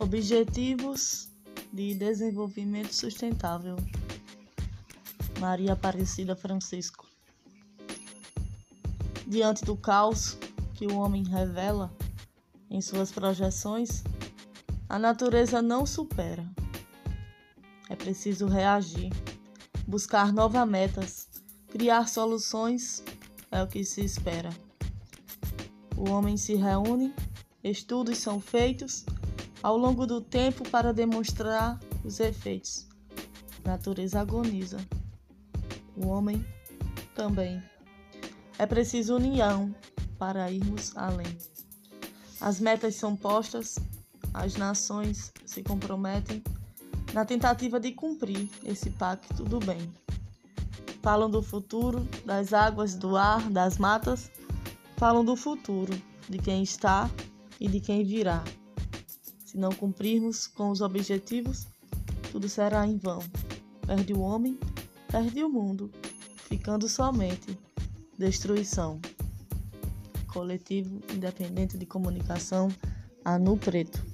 Objetivos de Desenvolvimento Sustentável. Maria Aparecida Francisco. Diante do caos que o homem revela em suas projeções, a natureza não supera. É preciso reagir, buscar novas metas, criar soluções é o que se espera. O homem se reúne, estudos são feitos ao longo do tempo para demonstrar os efeitos. A natureza agoniza. O homem também. É preciso união para irmos além. As metas são postas, as nações se comprometem na tentativa de cumprir esse pacto do bem. Falam do futuro, das águas, do ar, das matas, falam do futuro, de quem está e de quem virá. Se não cumprirmos com os objetivos, tudo será em vão. Perde o homem, perde o mundo, ficando somente destruição. Coletivo Independente de Comunicação, Anu Preto.